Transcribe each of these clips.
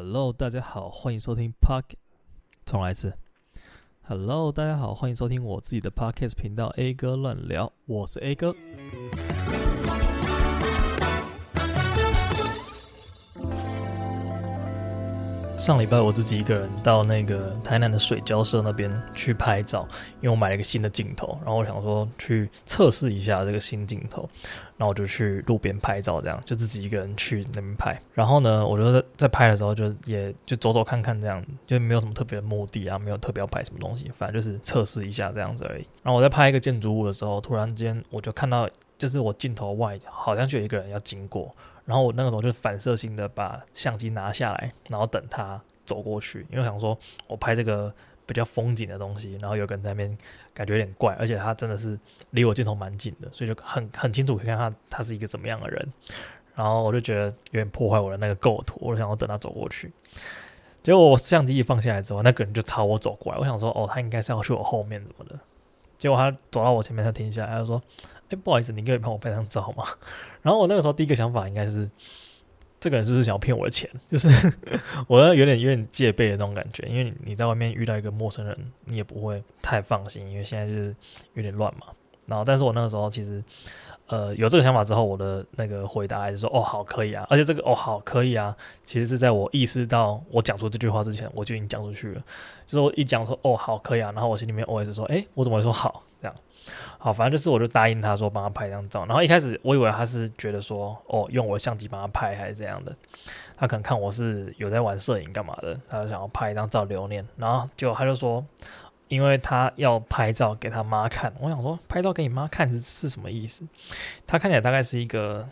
Hello，大家好，欢迎收听 Park。重来一次。Hello，大家好，欢迎收听我自己的 Podcast 频道 A 哥乱聊，我是 A 哥。上礼拜我自己一个人到那个台南的水交社那边去拍照，因为我买了一个新的镜头，然后我想说去测试一下这个新镜头，然后我就去路边拍照，这样就自己一个人去那边拍。然后呢，我就在在拍的时候就也就走走看看这样，就没有什么特别的目的啊，没有特别要拍什么东西，反正就是测试一下这样子而已。然后我在拍一个建筑物的时候，突然间我就看到，就是我镜头外好像就有一个人要经过。然后我那个时候就反射性的把相机拿下来，然后等他走过去，因为想说我拍这个比较风景的东西，然后有个人在那边感觉有点怪，而且他真的是离我镜头蛮近的，所以就很 很清楚可以看他他是一个怎么样的人。然后我就觉得有点破坏我的那个构图，我就想要等他走过去。结果我相机一放下来之后，那个人就朝我走过来，我想说哦，他应该是要去我后面怎么的。结果他走到我前面，他停下来，他就说。哎，不好意思，你可以帮我拍张照吗？然后我那个时候第一个想法应该是，这个人是不是想要骗我的钱？就是我有点有点戒备的那种感觉，因为你在外面遇到一个陌生人，你也不会太放心，因为现在就是有点乱嘛。然后，但是我那个时候其实，呃，有这个想法之后，我的那个回答还是说，哦，好，可以啊。而且这个，哦，好，可以啊，其实是在我意识到我讲出这句话之前，我就已经讲出去了。就是我一讲说，哦，好，可以啊，然后我心里面 OS 说，哎，我怎么会说好这样？好，反正就是我就答应他说帮他拍一张照，然后一开始我以为他是觉得说哦，用我的相机帮他拍还是这样的，他可能看我是有在玩摄影干嘛的，他就想要拍一张照留念，然后就他就说，因为他要拍照给他妈看，我想说拍照给你妈看是是什么意思？他看起来大概是一个。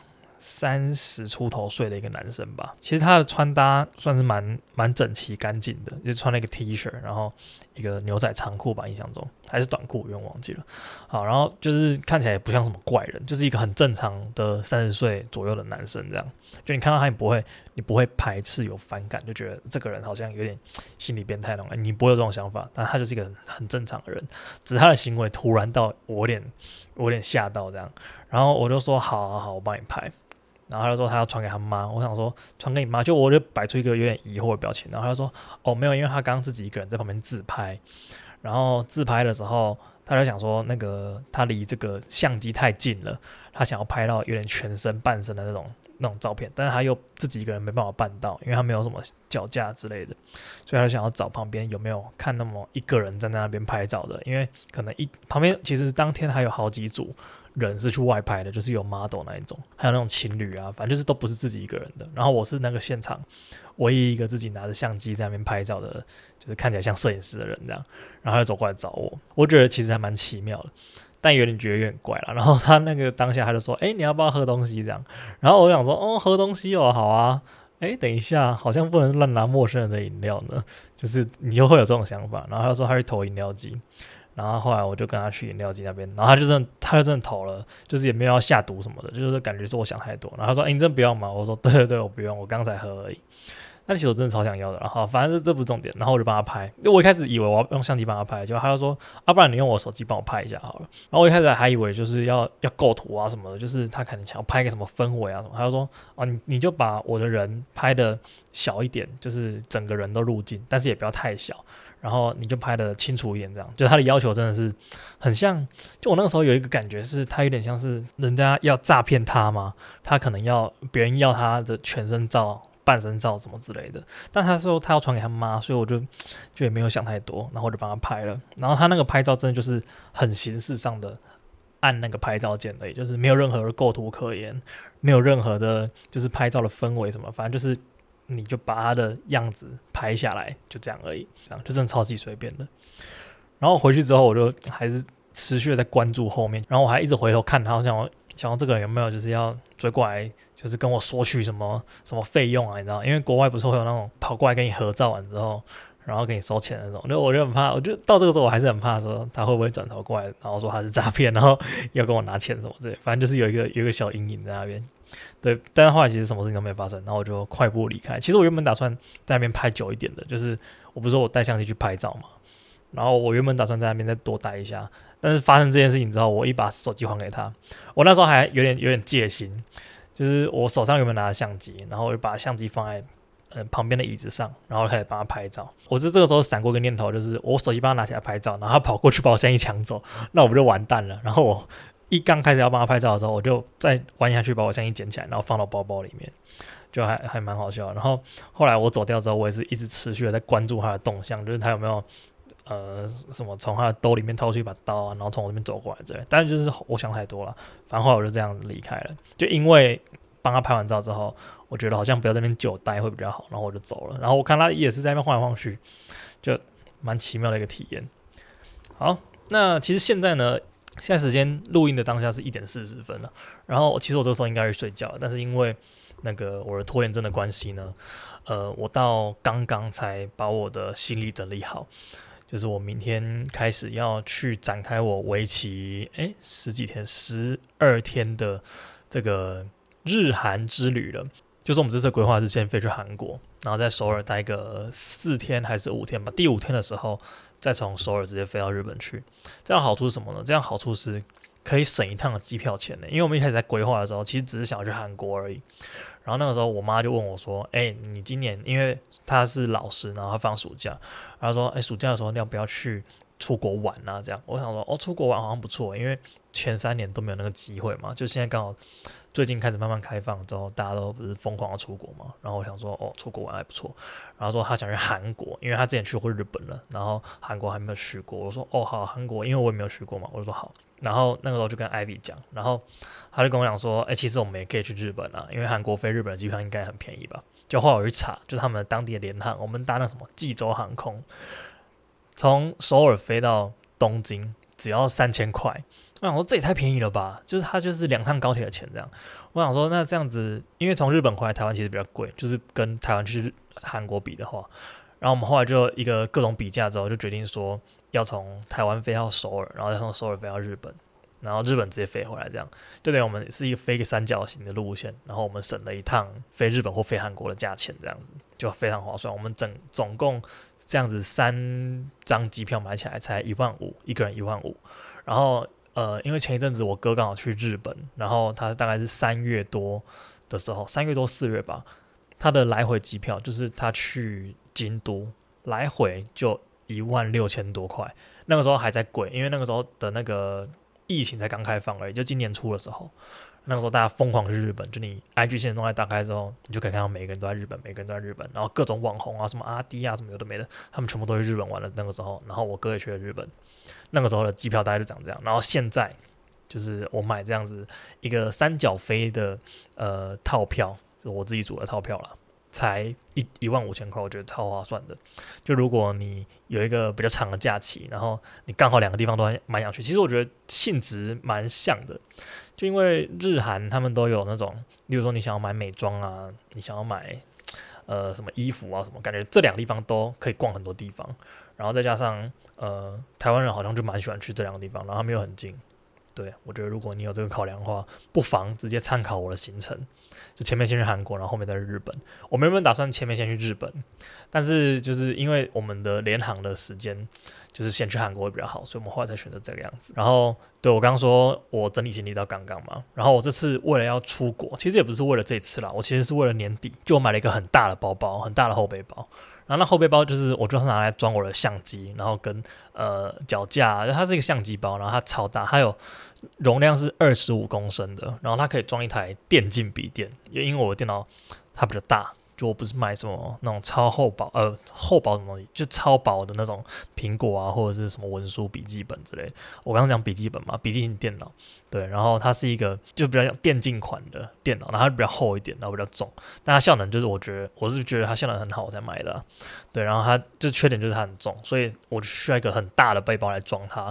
三十出头岁的一个男生吧，其实他的穿搭算是蛮蛮整齐干净的，就穿了一个 T 恤，然后一个牛仔长裤吧，印象中还是短裤，我有点忘记了。好，然后就是看起来也不像什么怪人，就是一个很正常的三十岁左右的男生这样。就你看到他，你不会你不会排斥有反感，就觉得这个人好像有点 心理变态那种，你不会有这种想法。但他就是一个很，很正常的人，只是他的行为突然到我有点我有点吓到这样，然后我就说好好好，我帮你拍。然后他就说他要传给他妈，我想说传给你妈，就我就摆出一个有点疑惑的表情。然后他就说哦没有，因为他刚刚自己一个人在旁边自拍，然后自拍的时候他就想说那个他离这个相机太近了，他想要拍到有点全身半身的那种那种照片，但是他又自己一个人没办法办到，因为他没有什么脚架之类的，所以他就想要找旁边有没有看那么一个人站在那边拍照的，因为可能一旁边其实当天还有好几组。人是去外拍的，就是有 model 那一种，还有那种情侣啊，反正就是都不是自己一个人的。然后我是那个现场唯一一个自己拿着相机在那边拍照的，就是看起来像摄影师的人这样。然后他就走过来找我，我觉得其实还蛮奇妙的，但有点觉得有点怪了。然后他那个当下他就说：“哎，你要不要喝东西？”这样。然后我想说：“哦，喝东西哦，好啊。”哎，等一下，好像不能乱拿陌生人的饮料呢，就是你就会有这种想法。然后他就说他去投饮料机。然后后来我就跟他去饮料机那边，然后他就真的，他就真的投了，就是也没有要下毒什么的，就是感觉是我想太多。然后他说：“哎，你真的不要吗？”我说：“对对对，我不用，我刚才喝而已。”但其实我真的超想要的。然后反正这这不重点。然后我就帮他拍，因为我一开始以为我要用相机帮他拍，结果他就说：“啊，不然你用我手机帮我拍一下好了。”然后我一开始还以为就是要要构图啊什么的，就是他可能想要拍个什么氛围啊什么。他就说：“啊，你你就把我的人拍的小一点，就是整个人都入镜，但是也不要太小。”然后你就拍得清楚一点，这样就他的要求真的是很像。就我那个时候有一个感觉是，他有点像是人家要诈骗他嘛，他可能要别人要他的全身照、半身照什么之类的。但他说他要传给他妈，所以我就就也没有想太多，然后我就帮他拍了。然后他那个拍照真的就是很形式上的按那个拍照键而已，就是没有任何的构图可言，没有任何的就是拍照的氛围什么，反正就是。你就把他的样子拍下来，就这样而已，这样就真的超级随便的。然后回去之后，我就还是持续的在关注后面，然后我还一直回头看他，好像想想这个人有没有就是要追过来，就是跟我索取什么什么费用啊，你知道？因为国外不是会有那种跑过来跟你合照完之后，然后给你收钱的那种，就我就很怕，我就到这个时候我还是很怕说他会不会转头过来，然后说他是诈骗，然后要跟我拿钱什么之类，反正就是有一个有一个小阴影在那边。对，但是后来其实什么事情都没发生，然后我就快步离开。其实我原本打算在那边拍久一点的，就是我不是说我带相机去拍照嘛，然后我原本打算在那边再多待一下。但是发生这件事情之后，我一把手机还给他，我那时候还有点有点戒心，就是我手上有没有拿着相机，然后我就把相机放在呃旁边的椅子上，然后开始帮他拍照。我是这个时候闪过一个念头，就是我手机帮他拿起来拍照，然后他跑过去把我相机抢走，那我不就完蛋了？然后我一刚开始要帮他拍照的时候，我就再弯下去把我相机捡起来，然后放到包包里面，就还还蛮好笑。然后后来我走掉之后，我也是一直持续的在关注他的动向，就是他有没有。呃，什么从他的兜里面掏出一把刀啊，然后从我这边走过来之类。但是就是我想太多了，反正后来我就这样子离开了。就因为帮他拍完照之后，我觉得好像不要在那边久待会比较好，然后我就走了。然后我看他也是在那边晃来晃去，就蛮奇妙的一个体验。好，那其实现在呢，现在时间录音的当下是一点四十分了。然后其实我这个时候应该去睡觉，但是因为那个我的拖延症的关系呢，呃，我到刚刚才把我的行李整理好。就是我明天开始要去展开我为期诶十几天十二天的这个日韩之旅了。就是我们这次规划是先飞去韩国，然后在首尔待个四天还是五天吧。第五天的时候再从首尔直接飞到日本去。这样好处是什么呢？这样好处是可以省一趟机票钱呢。因为我们一开始在规划的时候，其实只是想要去韩国而已。然后那个时候，我妈就问我说：“哎，你今年因为她是老师，然后放暑假，然后说，哎，暑假的时候要不要去出国玩啊？这样，我想说，哦，出国玩好像不错，因为前三年都没有那个机会嘛，就现在刚好最近开始慢慢开放之后，大家都不是疯狂的出国嘛。然后我想说，哦，出国玩还不错。然后说他想去韩国，因为他之前去过日本了，然后韩国还没有去过。我说，哦，好，韩国，因为我也没有去过嘛。我就说好。然后那个时候就跟 Ivy 讲，然后他就跟我讲说，哎，其实我们也可以去日本啊，因为韩国飞日本的机票应该很便宜吧？就后来我去查，就他们当地的联航，我们搭那什么济州航空，从首尔飞到东京只要三千块。我想说这也太便宜了吧？就是它就是两趟高铁的钱这样。我想说那这样子，因为从日本回来台湾其实比较贵，就是跟台湾去韩国比的话。然后我们后来就一个各种比价之后，就决定说要从台湾飞到首尔，然后再从首尔飞到日本，然后日本直接飞回来，这样就等于我们是一个飞一个三角形的路线，然后我们省了一趟飞日本或飞韩国的价钱，这样子就非常划算。我们整总共这样子三张机票买起来才一万五，一个人一万五。然后呃，因为前一阵子我哥刚好去日本，然后他大概是三月多的时候，三月多四月吧，他的来回机票就是他去。京都来回就一万六千多块，那个时候还在贵，因为那个时候的那个疫情才刚开放而已，就今年初的时候，那个时候大家疯狂去日本，就你 IG 现在动态打开之后，你就可以看到每个人都在日本，每个人都在日本，然后各种网红啊，什么阿迪啊，什么有的没的，他们全部都去日本玩了。那个时候，然后我哥也去了日本，那个时候的机票大概就长这样，然后现在就是我买这样子一个三角飞的呃套票，就我自己组的套票了。才一一万五千块，我觉得超划算的。就如果你有一个比较长的假期，然后你刚好两个地方都蛮想去，其实我觉得性质蛮像的。就因为日韩他们都有那种，例如说你想要买美妆啊，你想要买呃什么衣服啊什么，感觉这两个地方都可以逛很多地方。然后再加上呃台湾人好像就蛮喜欢去这两个地方，然后他们又很近。对，我觉得如果你有这个考量的话，不妨直接参考我的行程，就前面先去韩国，然后后面再去日本。我们原本打算前面先去日本，但是就是因为我们的联航的时间就是先去韩国会比较好，所以我们后来才选择这个样子。然后对我刚刚说我整理行李到刚刚嘛，然后我这次为了要出国，其实也不是为了这次啦，我其实是为了年底就我买了一个很大的包包，很大的后背包。然后那后背包就是我就是拿来装我的相机，然后跟呃脚架，它是一个相机包，然后它超大，它有容量是二十五公升的，然后它可以装一台电竞笔电，因为我的电脑它比较大。就我不是买什么那种超厚薄呃厚薄什么东西，就超薄的那种苹果啊或者是什么文书笔记本之类。我刚刚讲笔记本嘛，笔记型电脑，对，然后它是一个就比较像电竞款的电脑，然后它比较厚一点，然后比较重，但它效能就是我觉得我是觉得它效能很好我才买的，对，然后它就缺点就是它很重，所以我就需要一个很大的背包来装它，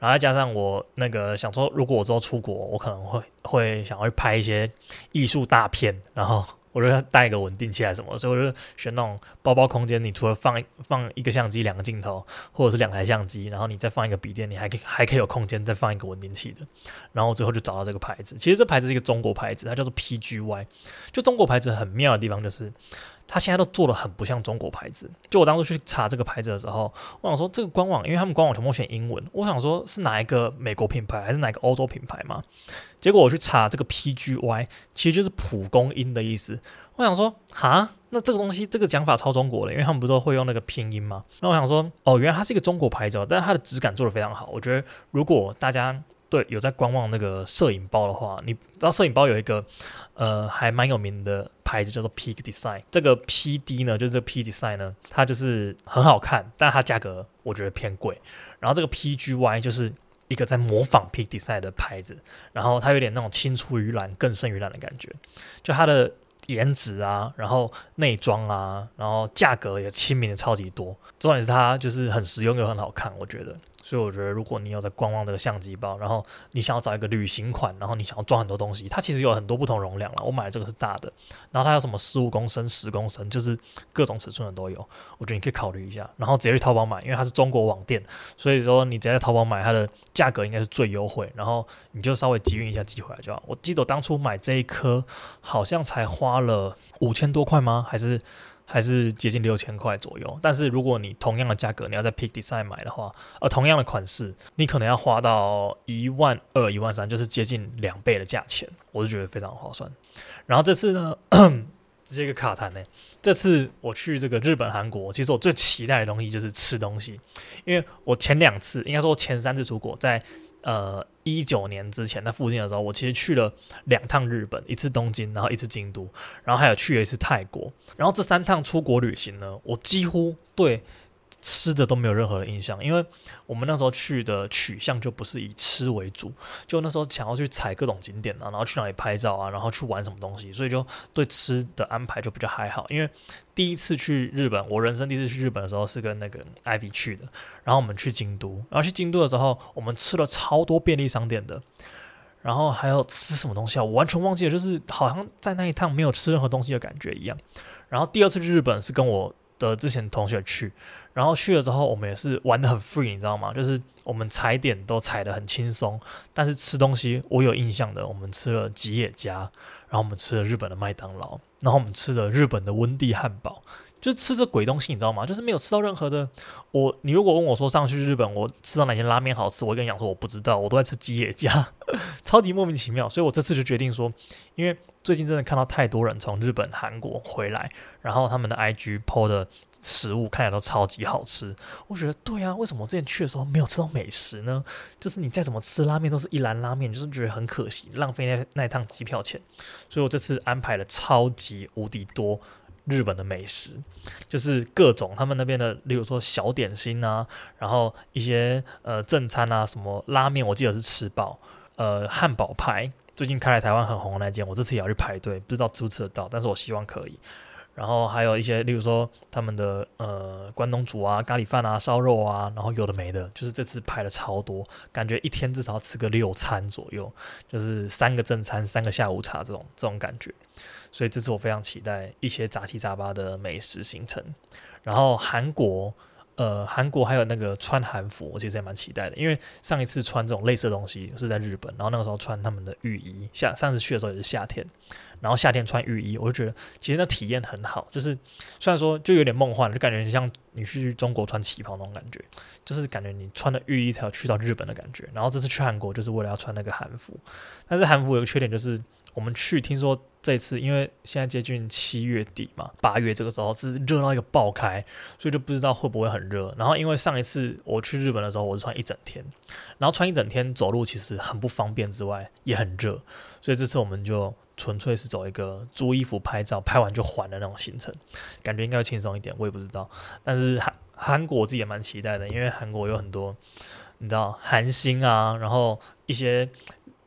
然后再加上我那个想说，如果我之后出国，我可能会会想要去拍一些艺术大片，然后。我就要带一个稳定器还是什么，所以我就选那种包包空间。你除了放放一个相机、两个镜头，或者是两台相机，然后你再放一个笔电，你还可以还可以有空间再放一个稳定器的。然后最后就找到这个牌子，其实这牌子是一个中国牌子，它叫做 PGY。就中国牌子很妙的地方就是，他现在都做的很不像中国牌子。就我当初去查这个牌子的时候，我想说这个官网，因为他们官网全部选英文，我想说是哪一个美国品牌还是哪个欧洲品牌嘛？结果我去查这个 PGY，其实就是蒲公英的意思。我想说，哈，那这个东西这个讲法超中国的，因为他们不都会用那个拼音吗？那我想说，哦，原来它是一个中国牌子，但是它的质感做的非常好。我觉得如果大家对有在观望那个摄影包的话，你知道摄影包有一个呃还蛮有名的牌子叫做 Peak Design，这个 PD 呢就是这个 P Design 呢，它就是很好看，但它价格我觉得偏贵。然后这个 PGY 就是一个在模仿 Peak Design 的牌子，然后它有点那种青出于蓝更胜于蓝的感觉，就它的。颜值啊，然后内装啊，然后价格也亲民的超级多，重点是它就是很实用又很好看，我觉得。所以我觉得，如果你有在观望这个相机包，然后你想要找一个旅行款，然后你想要装很多东西，它其实有很多不同容量了。我买的这个是大的，然后它有什么十五公升、十公升，就是各种尺寸的都有。我觉得你可以考虑一下，然后直接去淘宝买，因为它是中国网店，所以说你直接在淘宝买，它的价格应该是最优惠。然后你就稍微集运一下寄回来就好。我记得我当初买这一颗好像才花了五千多块吗？还是？还是接近六千块左右，但是如果你同样的价格，你要在 Peak Design 买的话，呃，同样的款式，你可能要花到一万二、一万三，就是接近两倍的价钱，我就觉得非常划算。然后这次呢，直接一个卡弹呢，这次我去这个日本、韩国，其实我最期待的东西就是吃东西，因为我前两次，应该说前三次出国，在呃。一九年之前，在附近的时候，我其实去了两趟日本，一次东京，然后一次京都，然后还有去了一次泰国。然后这三趟出国旅行呢，我几乎对。吃的都没有任何的印象，因为我们那时候去的取向就不是以吃为主，就那时候想要去踩各种景点啊，然后去哪里拍照啊，然后去玩什么东西，所以就对吃的安排就比较还好。因为第一次去日本，我人生第一次去日本的时候是跟那个 Ivy 去的，然后我们去京都，然后去京都的时候，我们吃了超多便利商店的，然后还有吃什么东西啊，我完全忘记了，就是好像在那一趟没有吃任何东西的感觉一样。然后第二次去日本是跟我的之前同学去。然后去了之后，我们也是玩的很 free，你知道吗？就是我们踩点都踩得很轻松，但是吃东西我有印象的，我们吃了吉野家，然后我们吃了日本的麦当劳，然后我们吃了日本的温蒂汉堡，就是吃这鬼东西，你知道吗？就是没有吃到任何的。我你如果问我说上去日本我吃到哪间拉面好吃，我跟你讲说我不知道，我都在吃吉野家，超级莫名其妙。所以我这次就决定说，因为最近真的看到太多人从日本、韩国回来，然后他们的 IG po 的。食物看起来都超级好吃，我觉得对啊，为什么我之前去的时候没有吃到美食呢？就是你再怎么吃拉面都是一兰拉面，就是觉得很可惜，浪费那那一趟机票钱。所以我这次安排了超级无敌多日本的美食，就是各种他们那边的，例如说小点心啊，然后一些呃正餐啊，什么拉面，我记得是吃饱，呃汉堡派，最近开来台湾很红那间，我这次也要去排队，不知道吃不吃得到，但是我希望可以。然后还有一些，例如说他们的呃关东煮啊、咖喱饭啊、烧肉啊，然后有的没的，就是这次排了超多，感觉一天至少吃个六餐左右，就是三个正餐、三个下午茶这种这种感觉。所以这次我非常期待一些杂七杂八的美食行程。然后韩国。呃，韩国还有那个穿韩服，我其实也蛮期待的，因为上一次穿这种类似的东西是在日本，然后那个时候穿他们的浴衣，夏上次去的时候也是夏天，然后夏天穿浴衣，我就觉得其实那体验很好，就是虽然说就有点梦幻，就感觉像你去中国穿旗袍那种感觉，就是感觉你穿的浴衣才有去到日本的感觉，然后这次去韩国就是为了要穿那个韩服，但是韩服有个缺点就是。我们去听说这次，因为现在接近七月底嘛，八月这个时候是热到一个爆开，所以就不知道会不会很热。然后因为上一次我去日本的时候，我是穿一整天，然后穿一整天走路其实很不方便，之外也很热，所以这次我们就纯粹是走一个租衣服拍照，拍完就还的那种行程，感觉应该会轻松一点。我也不知道，但是韩韩国我自己也蛮期待的，因为韩国有很多你知道韩星啊，然后一些。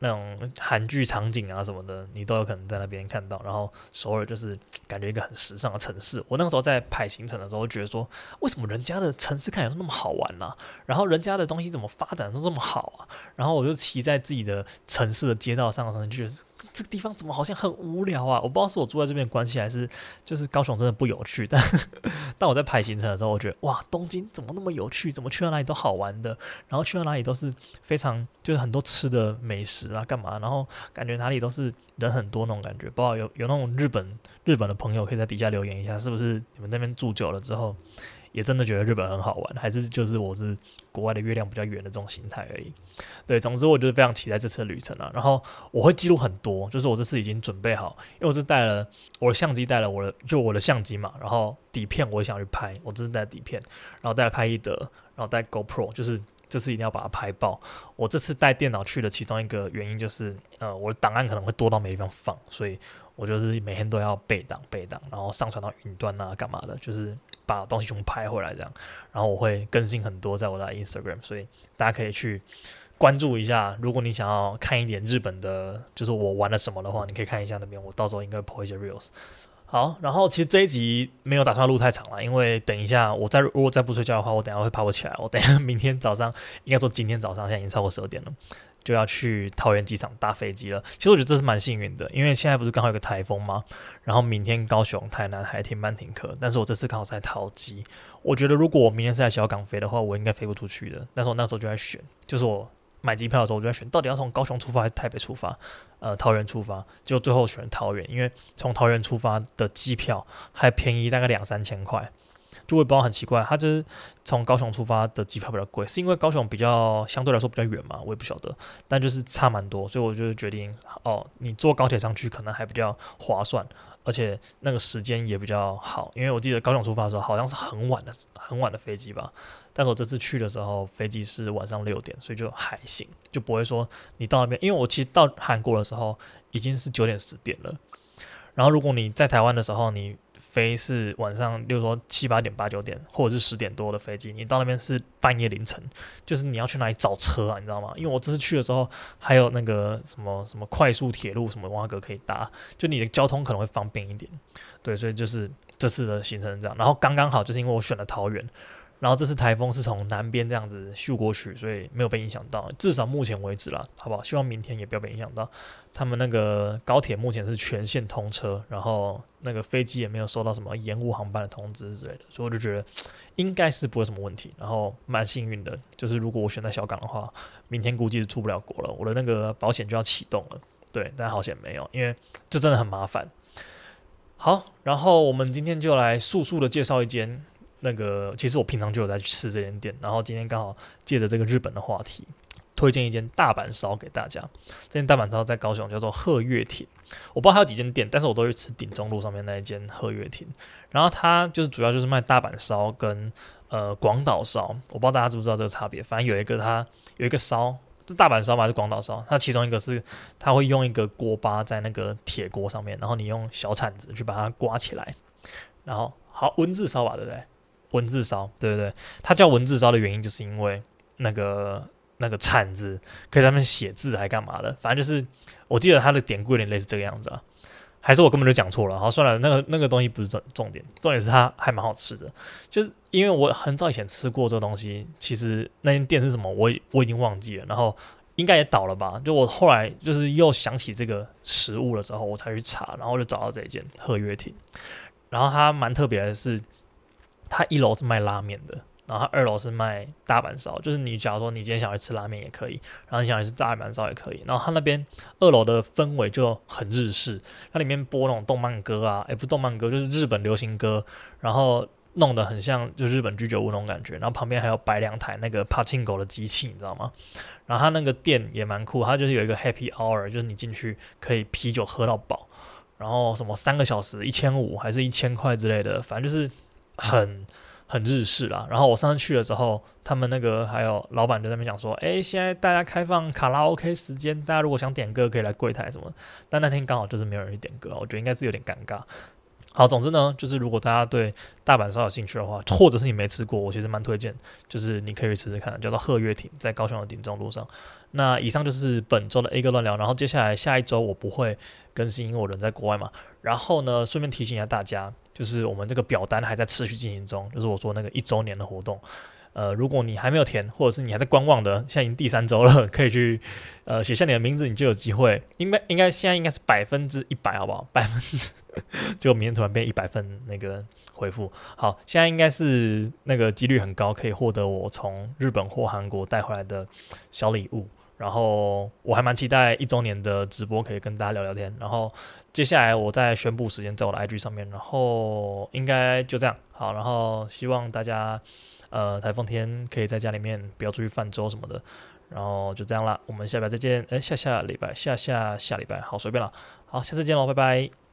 那种韩剧场景啊什么的，你都有可能在那边看到。然后首尔就是感觉一个很时尚的城市。我那个时候在排行程的时候，觉得说，为什么人家的城市看起来都那么好玩呢、啊？然后人家的东西怎么发展都这么好啊？然后我就骑在自己的城市的街道上，就觉得这个地方怎么好像很无聊啊？我不知道是我住在这边的关系，还是就是高雄真的不有趣。但 但我在排行程的时候，我觉得哇，东京怎么那么有趣？怎么去到哪里都好玩的？然后去到哪里都是非常就是很多吃的美食啊，干嘛？然后感觉哪里都是人很多那种感觉。不知道有有那种日本日本的朋友可以在底下留言一下，是不是你们那边住久了之后？也真的觉得日本很好玩，还是就是我是国外的月亮比较圆的这种心态而已。对，总之我就是非常期待这次的旅程啊。然后我会记录很多，就是我这次已经准备好，因为我是带了我的相机，带了我的就我的相机嘛。然后底片我也想去拍，我这是带底片，然后带拍立得，然后带 GoPro，就是这次一定要把它拍爆。我这次带电脑去的其中一个原因就是，呃，我的档案可能会多到没地方放，所以我就是每天都要备档备档，然后上传到云端啊，干嘛的，就是。把东西全部拍回来，这样，然后我会更新很多在我的 Instagram，所以大家可以去关注一下。如果你想要看一点日本的，就是我玩了什么的话，你可以看一下那边。我到时候应该 po 一些 reels。好，然后其实这一集没有打算录太长了，因为等一下我再如果再不睡觉的话，我等下会爬不起来。我等一下明天早上，应该说今天早上，现在已经超过十二点了。就要去桃园机场搭飞机了。其实我觉得这是蛮幸运的，因为现在不是刚好有个台风吗？然后明天高雄、台南还停班停课，但是我这次刚好在桃机。我觉得如果我明天是在小港飞的话，我应该飞不出去的。但是我那时候就在选，就是我买机票的时候我就在选，到底要从高雄出发还是台北出发？呃，桃园出发，就最后选桃园，因为从桃园出发的机票还便宜大概两三千块。就会包很奇怪，他就是从高雄出发的机票比较贵，是因为高雄比较相对来说比较远嘛？我也不晓得，但就是差蛮多，所以我就决定哦，你坐高铁上去可能还比较划算，而且那个时间也比较好，因为我记得高雄出发的时候好像是很晚的很晚的飞机吧，但是我这次去的时候飞机是晚上六点，所以就还行，就不会说你到那边，因为我其实到韩国的时候已经是九点十点了，然后如果你在台湾的时候你。飞是晚上，比如说七八点、八九点，或者是十点多的飞机，你到那边是半夜凌晨，就是你要去哪里找车啊？你知道吗？因为我这次去的时候，还有那个什么什么快速铁路什么挖格可以搭，就你的交通可能会方便一点。对，所以就是这次的行程这样，然后刚刚好就是因为我选了桃园。然后这次台风是从南边这样子秀过去，所以没有被影响到，至少目前为止啦，好不好？希望明天也不要被影响到。他们那个高铁目前是全线通车，然后那个飞机也没有收到什么延误航班的通知之类的，所以我就觉得应该是不会什么问题。然后蛮幸运的，就是如果我选在小港的话，明天估计是出不了国了，我的那个保险就要启动了。对，但好险没有，因为这真的很麻烦。好，然后我们今天就来速速的介绍一间。那个其实我平常就有在吃这间店，然后今天刚好借着这个日本的话题，推荐一间大阪烧给大家。这间大阪烧在高雄叫做鹤月町，我不知道还有几间店，但是我都去吃鼎中路上面那一间鹤月町。然后它就是主要就是卖大阪烧跟呃广岛烧，我不知道大家知不知道这个差别。反正有一个它有一个烧是大阪烧嘛，还是广岛烧？它其中一个是它会用一个锅巴在那个铁锅上面，然后你用小铲子去把它刮起来，然后好文字烧吧，对不对？文字烧，对不对？它叫文字烧的原因，就是因为那个那个铲子可以在上面写字，还干嘛的？反正就是，我记得它的典故有点类似这个样子啊。还是我根本就讲错了？好，算了，那个那个东西不是重重点，重点是它还蛮好吃的。就是因为我很早以前吃过这个东西，其实那间店是什么，我我已经忘记了。然后应该也倒了吧？就我后来就是又想起这个食物的时候，我才去查，然后就找到这一间鹤月亭。然后它蛮特别的是。它一楼是卖拉面的，然后它二楼是卖大阪烧，就是你假如说你今天想去吃拉面也可以，然后你想去吃大阪烧也可以。然后它那边二楼的氛围就很日式，它里面播那种动漫歌啊，也不是动漫歌，就是日本流行歌，然后弄得很像就日本居酒屋那种感觉。然后旁边还有摆两台那个 p a c h i n o 的机器，你知道吗？然后它那个店也蛮酷，它就是有一个 Happy Hour，就是你进去可以啤酒喝到饱，然后什么三个小时一千五还是一千块之类的，反正就是。很很日式啦，然后我上次去了之后，他们那个还有老板就在那边讲说，诶，现在大家开放卡拉 OK 时间，大家如果想点歌可以来柜台什么，但那天刚好就是没有人去点歌，我觉得应该是有点尴尬。好，总之呢，就是如果大家对大阪烧有兴趣的话，或者是你没吃过，我其实蛮推荐，就是你可以去吃吃看，叫做鹤月亭，在高雄的鼎中路上。那以上就是本周的 A 哥乱聊，然后接下来下一周我不会更新，因为我人在国外嘛。然后呢，顺便提醒一下大家，就是我们这个表单还在持续进行中，就是我说那个一周年的活动，呃，如果你还没有填，或者是你还在观望的，现在已经第三周了，可以去呃写下你的名字，你就有机会。应该应该现在应该是百分之一百，好不好？百分之就明天突然变一百份那个回复。好，现在应该是那个几率很高，可以获得我从日本或韩国带回来的小礼物。然后我还蛮期待一周年的直播，可以跟大家聊聊天。然后接下来我再宣布时间，在我的 IG 上面。然后应该就这样。好，然后希望大家呃台风天可以在家里面不要出去泛舟什么的。然后就这样啦，我们下礼拜再见。哎，下下礼拜，下下下礼拜，好随便了。好，下次见喽，拜拜。